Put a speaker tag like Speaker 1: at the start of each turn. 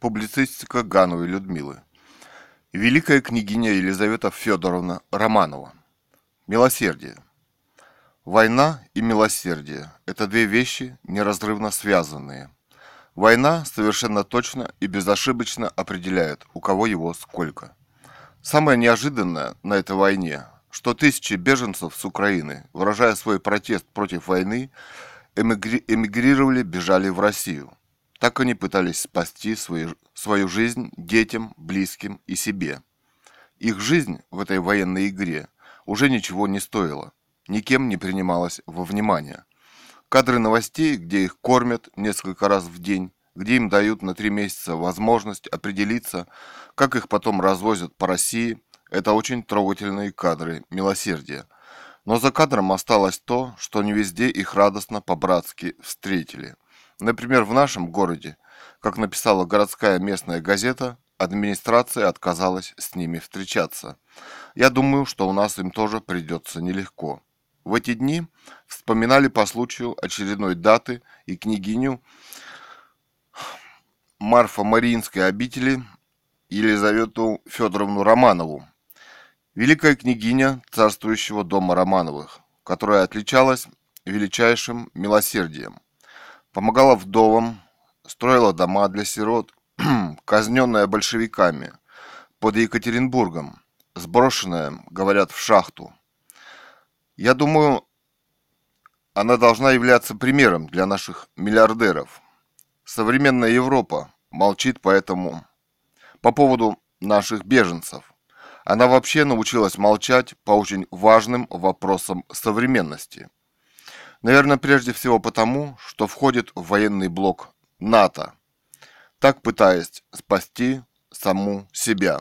Speaker 1: Публицистика Гановой Людмилы. Великая княгиня Елизавета Федоровна Романова. Милосердие. Война и милосердие – это две вещи, неразрывно связанные. Война совершенно точно и безошибочно определяет, у кого его сколько. Самое неожиданное на этой войне, что тысячи беженцев с Украины, выражая свой протест против войны, эмигрировали, бежали в Россию. Так они пытались спасти свою, свою жизнь детям, близким и себе. Их жизнь в этой военной игре уже ничего не стоила, никем не принималась во внимание. Кадры новостей, где их кормят несколько раз в день, где им дают на три месяца возможность определиться, как их потом развозят по России, это очень трогательные кадры милосердия. Но за кадром осталось то, что не везде их радостно по-братски встретили – Например, в нашем городе, как написала городская местная газета, администрация отказалась с ними встречаться. Я думаю, что у нас им тоже придется нелегко. В эти дни вспоминали по случаю очередной даты и княгиню Марфа Мариинской обители Елизавету Федоровну Романову, великая княгиня царствующего дома Романовых, которая отличалась величайшим милосердием – помогала вдовам, строила дома для сирот, казненная большевиками под Екатеринбургом, сброшенная, говорят, в шахту. Я думаю, она должна являться примером для наших миллиардеров. Современная Европа молчит поэтому по поводу наших беженцев. Она вообще научилась молчать по очень важным вопросам современности – Наверное, прежде всего потому, что входит в военный блок НАТО, так пытаясь спасти саму себя.